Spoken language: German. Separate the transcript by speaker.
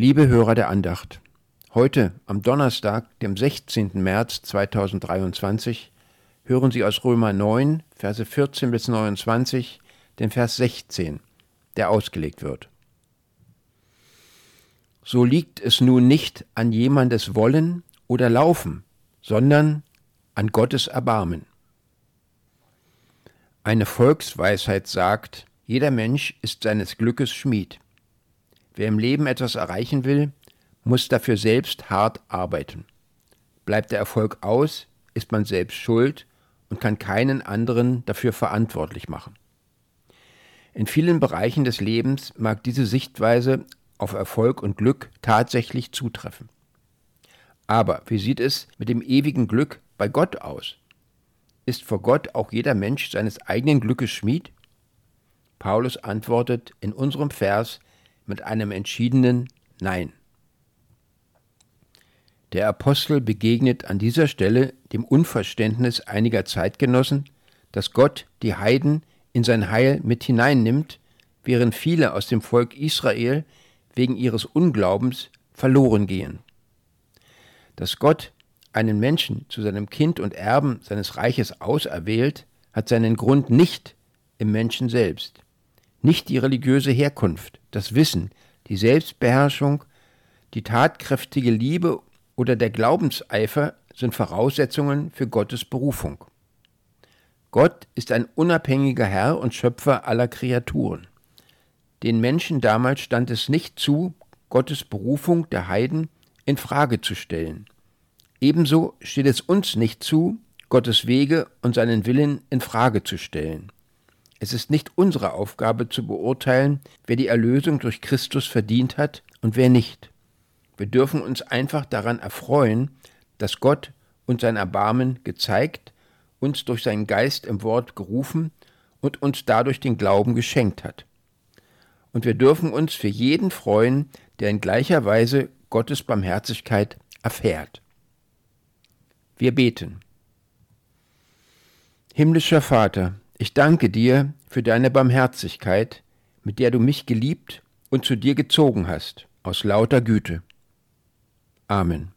Speaker 1: Liebe Hörer der Andacht, heute am Donnerstag, dem 16. März 2023, hören Sie aus Römer 9, Verse 14 bis 29, den Vers 16, der ausgelegt wird. So liegt es nun nicht an jemandes Wollen oder Laufen, sondern an Gottes Erbarmen. Eine Volksweisheit sagt, jeder Mensch ist seines Glückes Schmied. Wer im Leben etwas erreichen will, muss dafür selbst hart arbeiten. Bleibt der Erfolg aus, ist man selbst schuld und kann keinen anderen dafür verantwortlich machen. In vielen Bereichen des Lebens mag diese Sichtweise auf Erfolg und Glück tatsächlich zutreffen. Aber wie sieht es mit dem ewigen Glück bei Gott aus? Ist vor Gott auch jeder Mensch seines eigenen Glückes Schmied? Paulus antwortet in unserem Vers mit einem entschiedenen Nein. Der Apostel begegnet an dieser Stelle dem Unverständnis einiger Zeitgenossen, dass Gott die Heiden in sein Heil mit hineinnimmt, während viele aus dem Volk Israel wegen ihres Unglaubens verloren gehen. Dass Gott einen Menschen zu seinem Kind und Erben seines Reiches auserwählt, hat seinen Grund nicht im Menschen selbst. Nicht die religiöse Herkunft, das Wissen, die Selbstbeherrschung, die tatkräftige Liebe oder der Glaubenseifer sind Voraussetzungen für Gottes Berufung. Gott ist ein unabhängiger Herr und Schöpfer aller Kreaturen. Den Menschen damals stand es nicht zu, Gottes Berufung der Heiden in Frage zu stellen. Ebenso steht es uns nicht zu, Gottes Wege und seinen Willen in Frage zu stellen. Es ist nicht unsere Aufgabe zu beurteilen, wer die Erlösung durch Christus verdient hat und wer nicht. Wir dürfen uns einfach daran erfreuen, dass Gott uns sein Erbarmen gezeigt, uns durch seinen Geist im Wort gerufen und uns dadurch den Glauben geschenkt hat. Und wir dürfen uns für jeden freuen, der in gleicher Weise Gottes Barmherzigkeit erfährt. Wir beten. Himmlischer Vater, ich danke dir für deine Barmherzigkeit, mit der du mich geliebt und zu dir gezogen hast, aus lauter Güte. Amen.